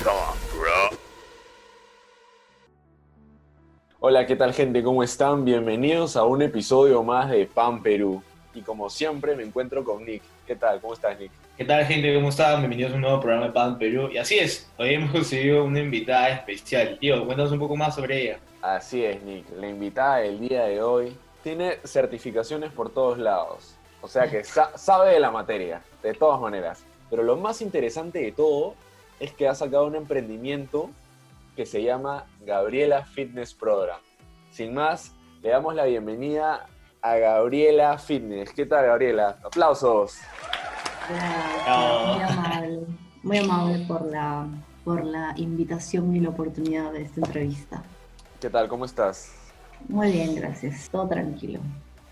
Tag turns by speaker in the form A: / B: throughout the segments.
A: bro.
B: Hola, ¿qué tal gente? ¿Cómo están? Bienvenidos a un episodio más de Pan Perú. Y como siempre me encuentro con Nick. ¿Qué tal? ¿Cómo estás, Nick?
C: ¿Qué tal, gente? ¿Cómo están? Bienvenidos a un nuevo programa de Pan Perú. Y así es, hoy hemos conseguido una invitada especial. Tío, cuéntanos un poco más sobre ella.
B: Así es, Nick. La invitada del día de hoy tiene certificaciones por todos lados. O sea que sa- sabe de la materia, de todas maneras. Pero lo más interesante de todo es que ha sacado un emprendimiento que se llama Gabriela Fitness Program. Sin más, le damos la bienvenida a Gabriela Fitness. ¿Qué tal, Gabriela? Aplausos.
C: No.
D: Muy amable, muy amable por la, por la invitación y la oportunidad de esta entrevista.
B: ¿Qué tal? ¿Cómo estás?
D: Muy bien, gracias. Todo tranquilo.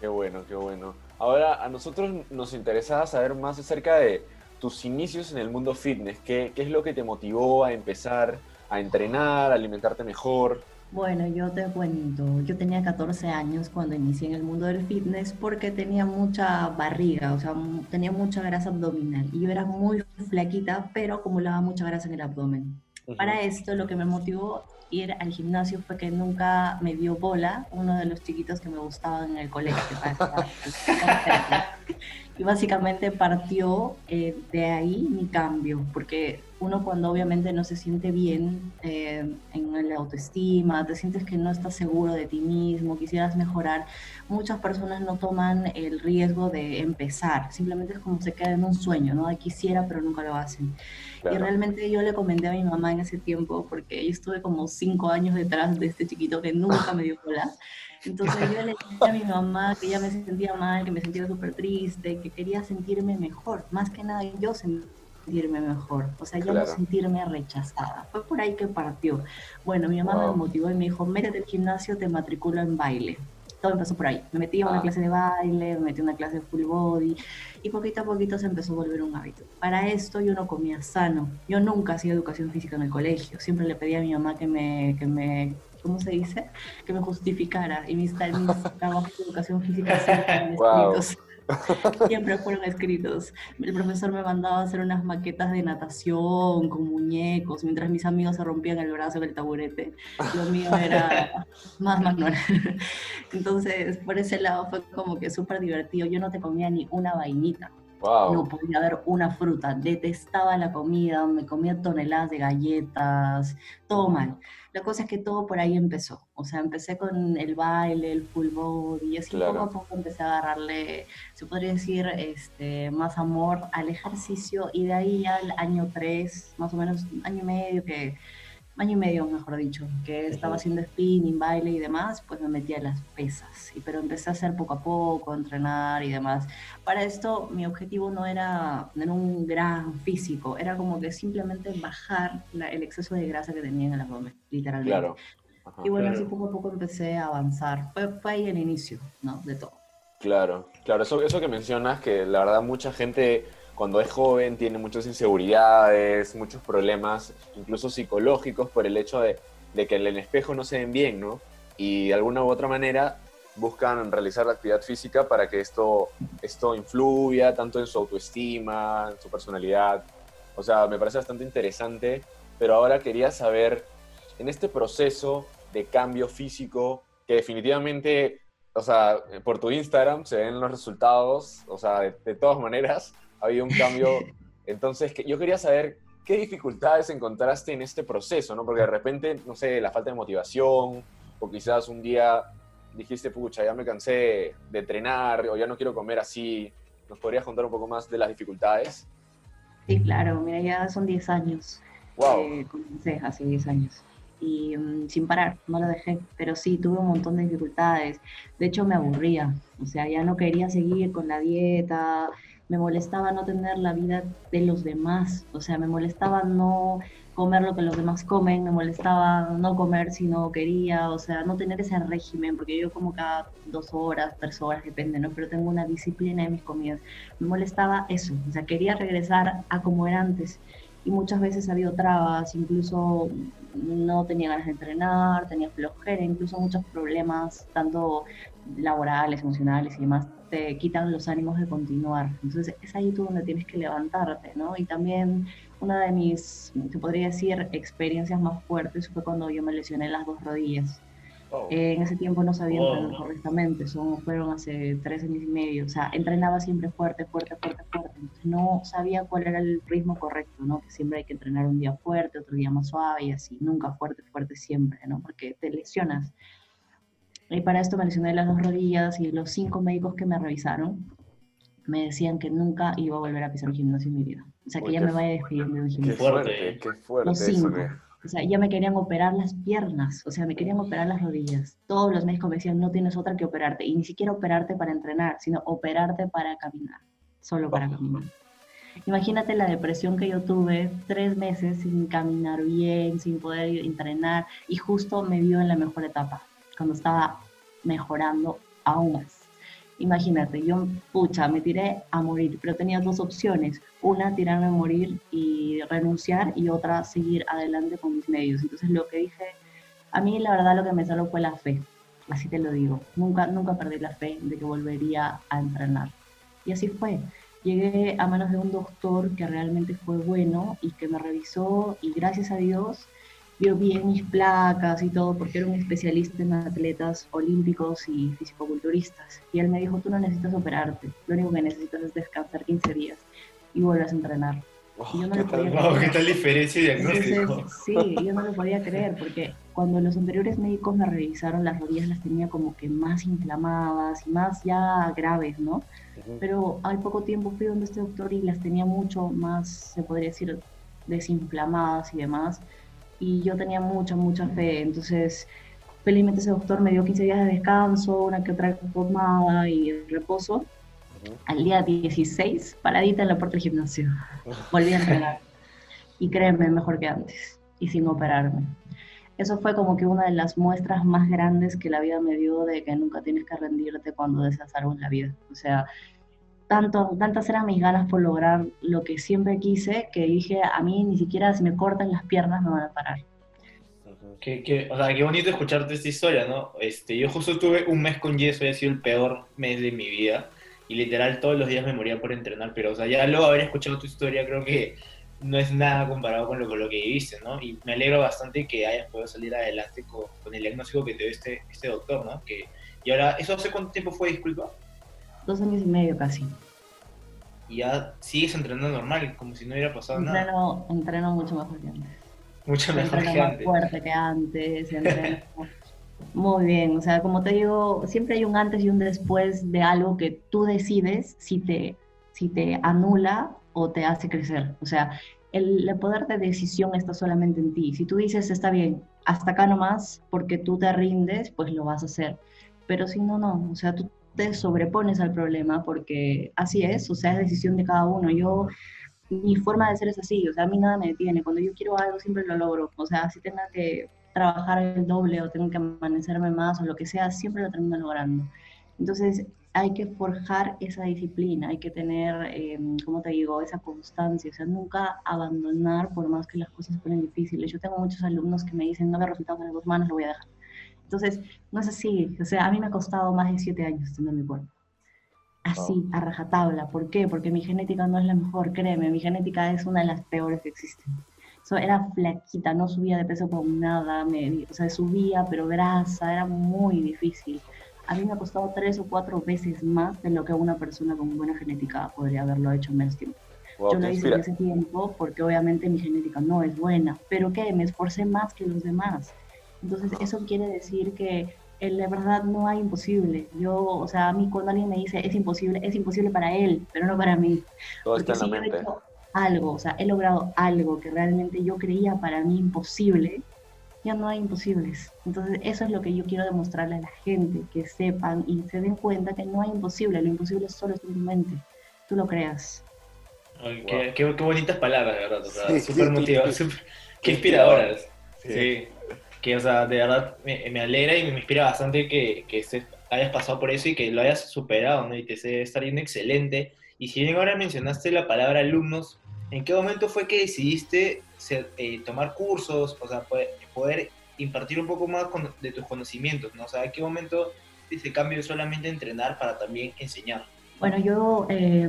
B: Qué bueno, qué bueno. Ahora, a nosotros nos interesaba saber más acerca de tus inicios en el mundo fitness. ¿Qué, qué es lo que te motivó a empezar a entrenar, a alimentarte mejor?
D: Bueno, yo te cuento, yo tenía 14 años cuando inicié en el mundo del fitness porque tenía mucha barriga, o sea, tenía mucha grasa abdominal y yo era muy flaquita, pero acumulaba mucha grasa en el abdomen. Para esto lo que me motivó ir al gimnasio fue que nunca me dio bola uno de los chiquitos que me gustaban en el colegio. y básicamente partió eh, de ahí mi cambio, porque uno cuando obviamente no se siente bien eh, en la autoestima, te sientes que no estás seguro de ti mismo, quisieras mejorar, muchas personas no toman el riesgo de empezar, simplemente es como se queda en un sueño, ¿no? Quisiera, pero nunca lo hacen. Y
B: Claro.
D: realmente yo le comenté a mi mamá en ese tiempo, porque yo estuve como cinco años detrás de este chiquito que nunca me dio bola. Entonces yo le dije a mi mamá que ya me sentía mal, que me sentía súper triste, que quería sentirme mejor. Más que nada yo sentirme mejor. O sea, ya
B: Claro.
D: no sentirme rechazada. Fue por ahí que partió. Bueno, mi mamá
B: Wow.
D: me motivó y me dijo, métete al gimnasio, te matriculo en baile. Todo empezó por ahí. Me metí a una
B: Ah.
D: clase de baile, me metí a una clase de full body y poquito a poquito se empezó a volver un hábito. Para esto yo no comía sano. Yo nunca hacía educación física en el colegio. Siempre le pedía a mi mamá que me, que me ¿cómo se dice? Que me justificara. Y mis, mis trabajos de educación física
B: Wow.
D: Siempre fueron escritos. El profesor me mandaba a hacer unas maquetas de natación con muñecos, mientras mis amigos se rompían el brazo en el taburete. Lo mío era más manual. Entonces, por ese lado fue como que súper divertido. Yo no te comía ni una vainita.
B: Wow.
D: No podía haber una fruta. Detestaba la comida, me comía toneladas de galletas, todo mal. La cosa es que todo por ahí empezó. O sea, empecé con el baile, el full body, y así
B: Claro.
D: poco a poco empecé a agarrarle, se podría decir, este, más amor al ejercicio. Y de ahí al año 3, más o menos año y medio que año y medio, mejor dicho, que estaba haciendo spinning, baile y demás, pues me metí a las pesas. Y, pero empecé a hacer poco a poco, a entrenar y demás. Para esto, mi objetivo no era tener un gran físico, era como que simplemente bajar la- el exceso de grasa que tenía en el abdomen, literalmente.
B: Claro. Ajá.
D: Y bueno, así
C: Claro.
D: poco a poco empecé a avanzar. Fue, fue ahí el inicio, ¿no? De todo.
B: Claro, claro, eso, eso que mencionas, que la verdad mucha gente cuando es joven tiene muchas inseguridades, muchos problemas, incluso psicológicos, por el hecho de, de que en el espejo no se ven bien, ¿no? Y de alguna u otra manera buscan realizar la actividad física para que esto, esto influya tanto en su autoestima, en su personalidad. O sea, me parece bastante interesante, pero ahora quería saber, en este proceso de cambio físico, que definitivamente o sea, por tu Instagram se ven los resultados, o sea, de, de todas maneras ha habido un cambio. Entonces, que, yo quería saber qué dificultades encontraste en este proceso, ¿no? Porque de repente, no sé, la falta de motivación, o quizás un día dijiste, pucha, ya me cansé de entrenar, o ya no quiero comer así. ¿Nos podrías contar un poco más de las dificultades?
D: Sí, claro, mira, ya son 10 años.
B: ¡Wow!
D: Eh, comencé hace 10 años. Y mm, sin parar, no lo dejé. Pero sí, tuve un montón de dificultades. De hecho, me aburría. O sea, ya no quería seguir con la dieta. Me molestaba no tener la vida de los demás. O sea, me molestaba no comer lo que los demás comen. Me molestaba no comer si no quería. O sea, no tener ese régimen. Porque yo como cada dos horas, tres horas, depende, ¿no? Pero tengo una disciplina en mis comidas. Me molestaba eso. O sea, quería regresar a como era antes. y muchas veces ha habido trabas, incluso no tenía ganas de entrenar, tenía flojera, incluso muchos problemas, tanto laborales, emocionales y demás, te quitan los ánimos de continuar. Entonces es ahí tú donde tienes que levantarte, ¿no? Y también una de mis, se podría decir, experiencias más fuertes fue cuando yo me lesioné las dos rodillas. Oh. Eh, en ese tiempo no sabía entrenar oh. correctamente, son, fueron hace tres años y medio, o sea, entrenaba siempre fuerte, fuerte, fuerte, fuerte, entonces no sabía cuál era el ritmo correcto, ¿no? Que siempre hay que entrenar un día fuerte, otro día más suave y así, nunca fuerte, fuerte siempre, ¿no? Porque te lesionas. Y para esto me lesioné las dos rodillas y los cinco médicos que me revisaron me decían que nunca iba a volver a pisar un gimnasio en mi vida. O sea, que ya me vaya despidiendo de un gimnasio.
B: Qué fuerte, qué fuerte.
D: Los cinco. O sea, ya me querían operar las piernas, o sea, me querían operar las rodillas. Todos los médicos me decían, no tienes otra que operarte. Y ni siquiera operarte para entrenar, sino operarte para caminar, solo para caminar. Imagínate la depresión que yo tuve, tres meses sin caminar bien, sin poder entrenar, y justo me vio en la mejor etapa cuando estaba mejorando aún más. Imagínate, yo, pucha, me tiré a morir, pero tenía dos opciones. Una, tirarme a morir y renunciar, y otra, seguir adelante con mis medios. Entonces, lo que dije, a mí la verdad lo que me salvó fue la fe, así te lo digo. Nunca, nunca perdí la fe de que volvería a entrenar. Y así fue. Llegué a manos de un doctor que realmente fue bueno y que me revisó y gracias a Dios vio bien mis placas y todo, porque era un especialista en atletas olímpicos y fisicoculturistas. Y él me dijo, tú no necesitas operarte, lo único que necesitas es descansar 15 días y vuelvas a entrenar.
C: y yo no ¿qué, tal, ¿Qué tal diferencia de diagnóstico?
D: sí, yo no lo podía creer, porque cuando los anteriores médicos me revisaron, las rodillas las tenía como que más inflamadas y más ya graves, ¿no? Pero al poco tiempo fui donde este doctor y las tenía mucho más, se podría decir, desinflamadas y demás y yo tenía mucha, mucha fe. Entonces, felizmente ese doctor me dio 15 días de descanso, una que otra formada y reposo. Al día 16, paradita en la puerta del gimnasio. Volví a entrenar. Y créeme, mejor que antes. Y sin operarme. Eso fue como que una de las muestras más grandes que la vida me dio de que nunca tienes que rendirte cuando deseas algo en la vida. O sea, tanto, tantas eran mis ganas por lograr lo que siempre quise, que dije, a mí ni siquiera si me cortan las piernas me van a parar.
C: Qué, o sea, qué bonito escucharte esta historia, ¿no? Este, yo justo tuve un mes con yeso y ha sido el peor mes de mi vida. Y literal todos los días me moría por entrenar, pero o sea, ya luego haber escuchado tu historia creo que no es nada comparado con lo, con lo que viviste, ¿no? Y me alegro bastante que hayas podido salir adelante con, con el diagnóstico que te dio este, este doctor, ¿no? Que, y ahora, ¿eso hace cuánto tiempo fue, disculpa?
D: Dos años y medio casi.
C: Y ya sigues entrenando normal, como si no hubiera pasado nada.
D: Entreno mucho mejor que antes.
C: Mucho mejor
D: que
C: antes.
D: más fuerte que antes, entreno muy bien. O sea, como te digo, siempre hay un antes y un después de algo que tú decides si te, si te anula o te hace crecer. O sea, el, el, poder de decisión está solamente en ti. Si tú dices, está bien, hasta acá nomás, porque tú te rindes, pues lo vas a hacer. Pero si no, no. O sea, tú te sobrepones al problema porque así es, o sea, es decisión de cada uno. Yo, mi forma de ser es así, o sea, a mí nada me detiene. Cuando yo quiero algo, siempre lo logro. O sea, si tenga que trabajar el doble o tengo que amanecerme más o lo que sea, siempre lo termino logrando. Entonces, hay que forjar esa disciplina, hay que tener, eh, como te digo, esa constancia, o sea, nunca abandonar por más que las cosas se ponen difíciles. Yo tengo muchos alumnos que me dicen, no veo resultados en dos manos, lo voy a dejar. Entonces, no es así. O sea, a mí me ha costado más de siete años tener mi cuerpo. Así, a rajatabla. ¿Por qué? Porque mi genética no es la mejor, créeme. Mi genética es una de las peores que existen. So, era flaquita, no subía de peso con nada. Me, o sea, subía, pero grasa, era muy difícil. A mí me ha costado tres o cuatro veces más de lo que una persona con buena genética podría haberlo hecho en menos tiempo. Yo lo hice en ese tiempo porque obviamente mi genética no es buena, pero ¿qué? Me esforcé más que los demás. Entonces, eso quiere decir que en la verdad no hay imposible. Yo, o sea, a mí cuando alguien me dice es imposible, es imposible para él, pero no para mí.
B: Todo está en la mente.
D: He hecho algo, o sea, he logrado algo que realmente yo creía para mí imposible, ya no hay imposibles. Entonces, eso es lo que yo quiero demostrarle a la gente, que sepan y se den cuenta que no hay imposible, lo imposible solo está en tu mente, tú lo creas.
C: qué, qué, bonitas palabras, de verdad, o sea, súper motivadas, qué inspiradoras. sí que, o sea, de verdad me, alegra y me inspira bastante que, que hayas pasado por eso y que lo hayas superado, ¿no? Y te esté estar yendo excelente. Y si bien ahora mencionaste la palabra alumnos, ¿en qué momento fue que decidiste eh, tomar cursos, o sea, poder, impartir un poco más de tus conocimientos, ¿no? O sea, ¿en qué momento ese cambio solamente entrenar para también enseñar?
D: Bueno, yo eh,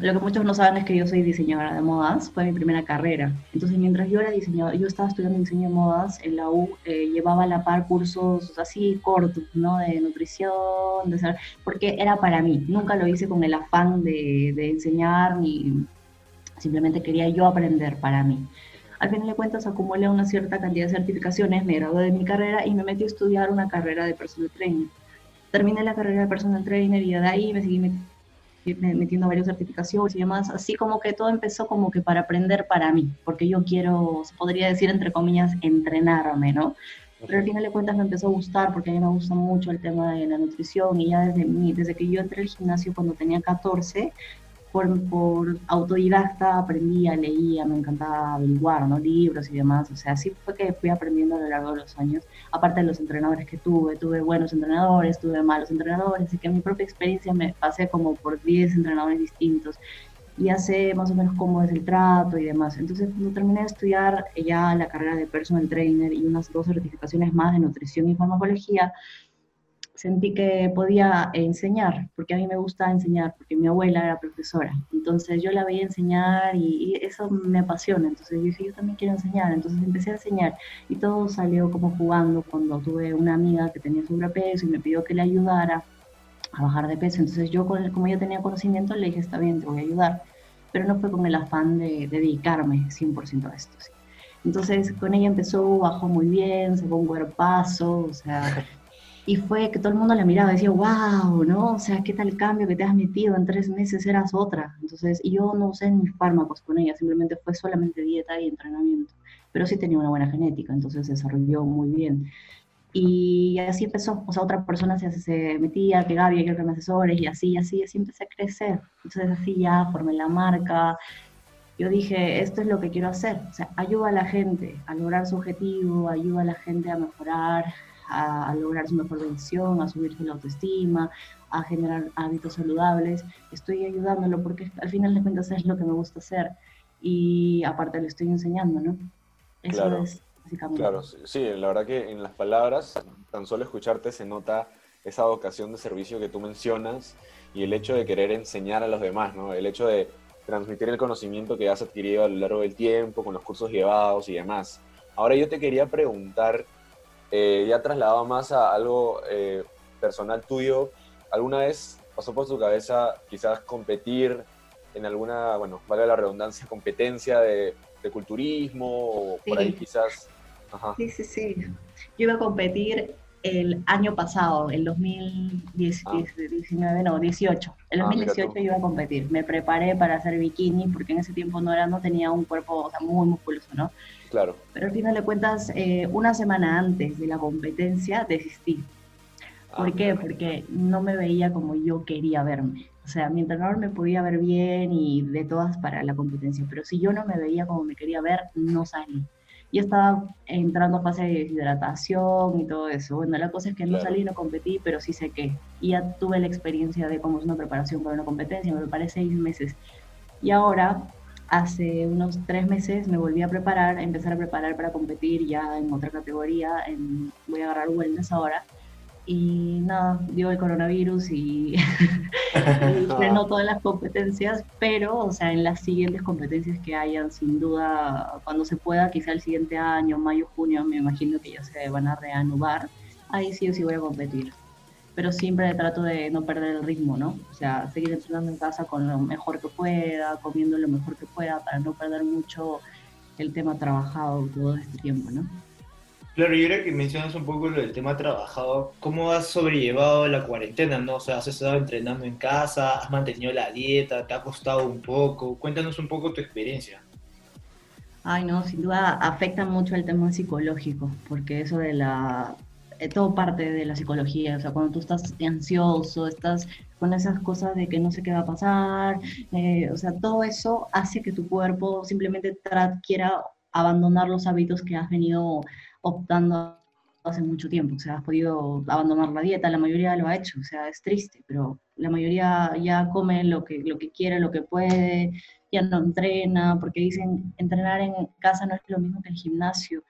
D: lo que muchos no saben es que yo soy diseñadora de modas, fue mi primera carrera. Entonces, mientras yo era diseñadora, yo estaba estudiando diseño de modas en la U, eh, llevaba a la par cursos así cortos, ¿no? De nutrición, de porque era para mí. Nunca lo hice con el afán de, de enseñar ni simplemente quería yo aprender para mí. Al final de cuentas acumulé una cierta cantidad de certificaciones, me gradué de mi carrera y me metí a estudiar una carrera de personal trainer. Terminé la carrera de personal trainer y de ahí me seguí varias certificaciones y demás, así como que todo empezó como que para aprender para mí, porque yo quiero, se podría decir entre comillas, entrenarme, ¿no? Pero al final de cuentas me empezó a gustar porque a mí me gusta mucho el tema de la nutrición y ya desde, mí, desde que yo entré al gimnasio cuando tenía 14, por, autodidacta aprendía, leía, me encantaba averiguar, ¿no? Libros y demás, o sea, así fue que fui aprendiendo a lo largo de los años, aparte de los entrenadores que tuve, tuve buenos entrenadores, tuve malos entrenadores, así que mi propia experiencia me pasé como por 10 entrenadores distintos, y sé más o menos cómo es el trato y demás. Entonces, cuando terminé de estudiar ya la carrera de personal trainer y unas dos certificaciones más de nutrición y farmacología, sentí que podía enseñar, porque a mí me gusta enseñar, porque mi abuela era profesora. Entonces yo la veía enseñar y, eso me apasiona. Entonces yo dije, yo también quiero enseñar. Entonces empecé a enseñar y todo salió como jugando cuando tuve una amiga que tenía sobrepeso y me pidió que le ayudara a bajar de peso. Entonces yo, como yo tenía conocimiento, le dije, está bien, te voy a ayudar. Pero no fue con el afán de, dedicarme 100% a esto. Entonces con ella empezó, bajó muy bien, se fue un cuerpazo, o sea, y fue que todo el mundo la miraba y decía, wow, ¿no? O sea, ¿qué tal cambio que te has metido? En tres meses eras otra. Entonces, yo no usé ni fármacos con ella, simplemente fue solamente dieta y entrenamiento. Pero sí tenía una buena genética, entonces se desarrolló muy bien. Y así empezó, o sea, otra persona se, se metía, que Gaby, que me asesores, y así, y así, así empecé a crecer. Entonces así ya formé la marca, yo dije, esto es lo que quiero hacer, o sea, ayuda a la gente a lograr su objetivo, ayuda a la gente a mejorar, a, lograr su mejor versión, a subirse la autoestima, a generar hábitos saludables. Estoy ayudándolo porque al final de cuentas es lo que me gusta hacer y aparte le estoy enseñando, ¿no?
B: Eso claro, es básicamente. Claro, sí, la verdad que en las palabras, tan solo escucharte se nota esa vocación de servicio que tú mencionas y el hecho de querer enseñar a los demás, ¿no? El hecho de transmitir el conocimiento que has adquirido a lo largo del tiempo, con los cursos llevados y demás. Ahora yo te quería preguntar, eh, ya trasladado más a algo eh, personal tuyo, ¿alguna vez pasó por tu cabeza quizás competir en alguna, bueno, vale la redundancia, competencia de, culturismo o por ahí quizás?
D: Sí, sí, sí. Yo iba a competir el año pasado, el 2019, ah. no, 18. El 2018 ah, iba a competir. Me preparé para hacer bikini porque en ese tiempo no, era, no tenía un cuerpo muy musculoso, ¿no?
B: Claro.
D: Pero al final de cuentas, eh, una semana antes de la competencia desistí. Ah, ¿Por qué? Porque no me veía como yo quería verme. O sea, mi entrenador me podía ver bien y de todas para la competencia, pero si yo no me veía como me quería ver, no salí y estaba entrando a fase de deshidratación y todo eso. Bueno, la cosa es que no salí, no competí, pero sí sé qué. Y ya tuve la experiencia de cómo es una preparación para una competencia, me preparé seis meses. Y ahora, hace unos tres meses, me volví a preparar, a empezar a preparar para competir ya en otra categoría, en, voy a agarrar wellness ahora y nada, dio el coronavirus y, frenó todas las competencias, pero, o sea, en las siguientes competencias que hayan, sin duda, cuando se pueda, quizá el siguiente año, mayo, junio, me imagino que ya se van a reanudar, ahí sí o sí voy a competir. Pero siempre trato de no perder el ritmo, ¿no? O sea, seguir entrenando en casa con lo mejor que pueda, comiendo lo mejor que pueda, para no perder mucho el tema trabajado todo este tiempo, ¿no?
C: Claro, y ahora que mencionas un poco lo del tema trabajado, ¿cómo has sobrellevado la cuarentena? ¿no? O sea, ¿has estado entrenando en casa? ¿Has mantenido la dieta? ¿Te ha costado un poco? Cuéntanos un poco tu experiencia.
D: Ay, no, sin duda afecta mucho el tema psicológico, porque eso de la... Eh, todo parte de la psicología, o sea, cuando tú estás ansioso, estás con esas cosas de que no sé qué va a pasar, eh, o sea, todo eso hace que tu cuerpo simplemente quiera abandonar los hábitos que has venido optando hace mucho tiempo, o sea, has podido abandonar la dieta, la mayoría lo ha hecho, o sea, es triste, pero la mayoría ya come lo que, lo que quiere, lo que puede, ya no entrena, porque dicen entrenar en casa no es lo mismo que el gimnasio,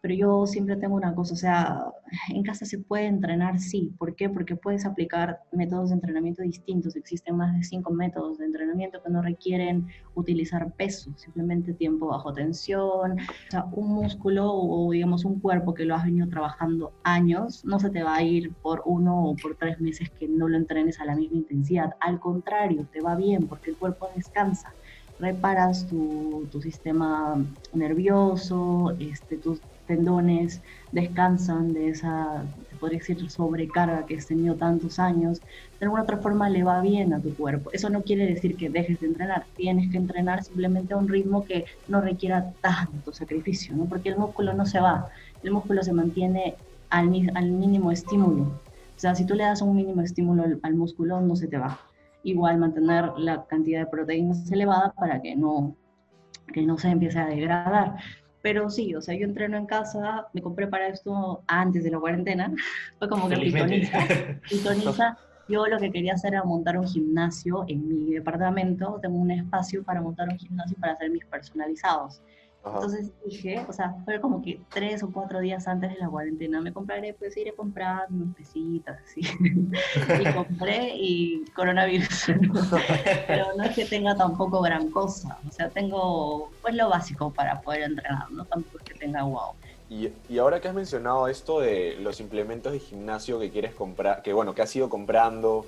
D: pero yo siempre tengo una cosa, o sea, en casa se puede entrenar, sí. ¿Por qué? Porque puedes aplicar métodos de entrenamiento distintos. Existen más de cinco métodos de entrenamiento que no requieren utilizar peso, simplemente tiempo bajo tensión. O sea, un músculo o digamos un cuerpo que lo has venido trabajando años, no se te va a ir por uno o por tres meses que no lo entrenes a la misma intensidad. Al contrario, te va bien porque el cuerpo descansa reparas tu, tu, sistema nervioso, este, tus tendones descansan de esa, podría decir, sobrecarga que has tenido tantos años, de alguna otra forma le va bien a tu cuerpo. Eso no quiere decir que dejes de entrenar, tienes que entrenar simplemente a un ritmo que no requiera tanto sacrificio, ¿no? porque el músculo no se va, el músculo se mantiene al, al mínimo estímulo. O sea, si tú le das un mínimo estímulo al, al músculo, no se te va. Igual mantener la cantidad de proteínas elevada para que no, que no se empiece a degradar. Pero sí, o sea, yo entreno en casa, me compré para esto antes de la cuarentena, fue como que pitoniza, pitoniza. Yo lo que quería hacer era montar un gimnasio en mi departamento, tengo un espacio para montar un gimnasio para hacer mis personalizados. Entonces dije, o sea, fue como que tres o cuatro días antes de la cuarentena, me compraré, pues iré comprando unas pesitas, así. y compré y coronavirus. Pero no es que tenga tampoco gran cosa, o sea, tengo pues lo básico para poder entrenar, no tampoco es que tenga wow.
B: Y, y, ahora que has mencionado esto de los implementos de gimnasio que quieres comprar, que bueno, que has ido comprando,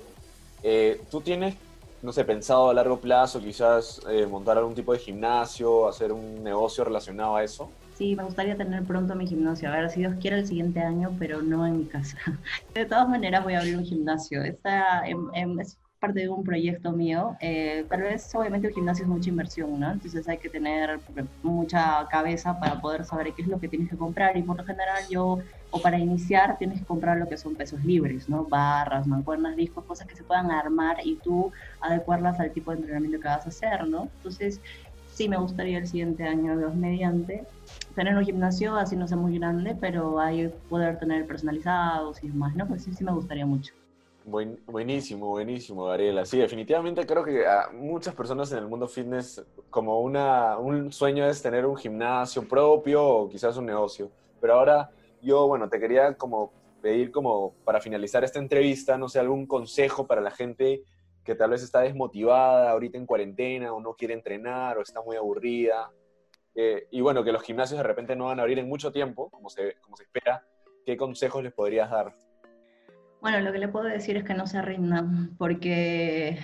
B: eh, ¿tú tienes no sé, pensado a largo plazo quizás eh, montar algún tipo de gimnasio, hacer un negocio relacionado a eso?
D: Sí, me gustaría tener pronto mi gimnasio. A ver, si Dios quiere el siguiente año, pero no en mi casa. De todas maneras voy a abrir un gimnasio. Esta, es parte de un proyecto mío, eh, pero es obviamente un gimnasio es mucha inversión, ¿no? Entonces hay que tener mucha cabeza para poder saber qué es lo que tienes que comprar y por lo general yo, o para iniciar, tienes que comprar lo que son pesos libres, ¿no? Barras, mancuernas, discos, cosas que se puedan armar y tú adecuarlas al tipo de entrenamiento que vas a hacer, ¿no? Entonces sí me gustaría el siguiente año, dos mediante, tener un gimnasio, así no sea muy grande, pero ahí poder tener personalizados y demás, ¿no? Pues sí, sí me gustaría mucho
B: buenísimo, buenísimo, Gabriela. Sí, definitivamente creo que a muchas personas en el mundo fitness, como una, un sueño es tener un gimnasio propio o quizás un negocio. Pero ahora yo, bueno, te quería como pedir como para finalizar esta entrevista, no sé, algún consejo para la gente que tal vez está desmotivada ahorita en cuarentena o no quiere entrenar o está muy aburrida. Eh, y bueno, que los gimnasios de repente no van a abrir en mucho tiempo, como se, como se espera. ¿Qué consejos les podrías dar?
D: Bueno, lo que le puedo decir es que no se rindan, porque eh,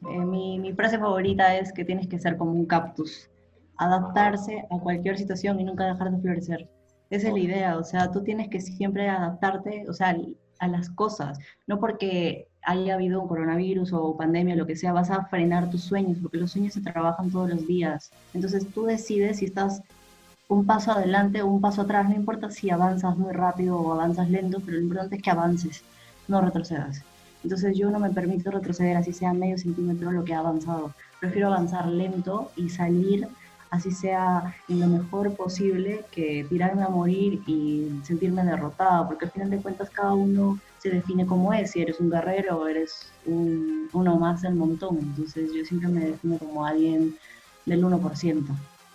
D: mi, mi, frase favorita es que tienes que ser como un cactus, adaptarse a cualquier situación y nunca dejar de florecer. Esa es la idea, o sea, tú tienes que siempre adaptarte, o sea, a las cosas, no porque haya habido un coronavirus o pandemia, lo que sea, vas a frenar tus sueños, porque los sueños se trabajan todos los días. Entonces tú decides si estás un paso adelante o un paso atrás, no importa si avanzas muy rápido o avanzas lento, pero lo importante es que avances no retrocedas. Entonces yo no me permito retroceder, así sea medio centímetro lo que ha avanzado. Prefiero avanzar lento y salir, así sea en lo mejor posible, que tirarme a morir y sentirme derrotada, porque al final de cuentas cada uno se define como es, si eres un guerrero o eres uno más del montón. Entonces yo siempre me defino como alguien del 1%,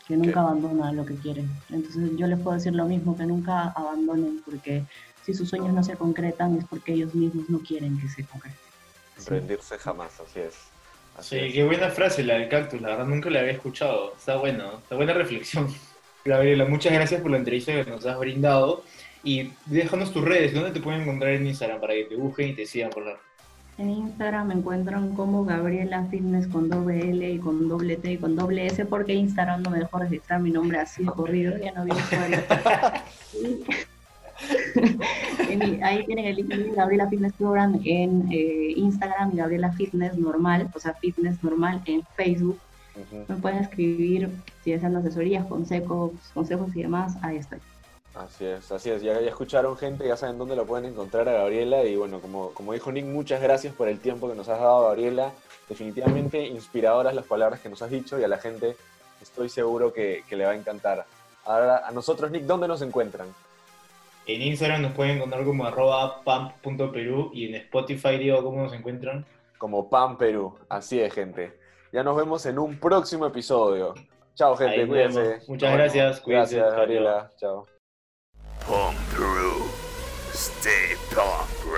D: que nunca abandona lo que quiere. Entonces yo les puedo decir lo mismo, que nunca abandonen, porque si sus sueños no se concretan es porque ellos mismos no quieren que se concreten.
B: Rendirse jamás, así es.
C: sí, qué buena frase la del cactus, la verdad nunca la había escuchado. Está bueno, está buena reflexión. Gabriela, muchas gracias por la entrevista que nos has brindado. Y déjanos tus redes, ¿dónde te pueden encontrar en Instagram para que te busquen y te sigan por la
D: en Instagram me encuentran como Gabriela Fitness con doble L y con doble T y con doble S porque Instagram no me dejó registrar mi nombre así corrido, ya no vi ahí tienen el link de Gabriela Fitness Program en eh, Instagram y Gabriela Fitness normal, o sea, Fitness normal en Facebook. Me pueden escribir si desean asesorías, consejos, consejos y demás, ahí estoy.
B: Así es, así es. Ya, ya, escucharon gente, ya saben dónde lo pueden encontrar a Gabriela. Y bueno, como, como dijo Nick, muchas gracias por el tiempo que nos has dado, Gabriela. Definitivamente inspiradoras las palabras que nos has dicho y a la gente estoy seguro que, que le va a encantar. Ahora, a nosotros, Nick, ¿dónde nos encuentran?
C: En Instagram nos pueden encontrar como arroba pump.perú y en Spotify, digo, ¿cómo nos encuentran?
B: Como Pam Perú. Así es, gente. Ya nos vemos en un próximo episodio. Chao, gente.
C: Ahí
B: Cuídense.
C: vemos. Muchas gracias, cuídense.
B: Gracias,
C: Chao,
B: Gabriela. Chao.
A: Pump Peru. Stay pump.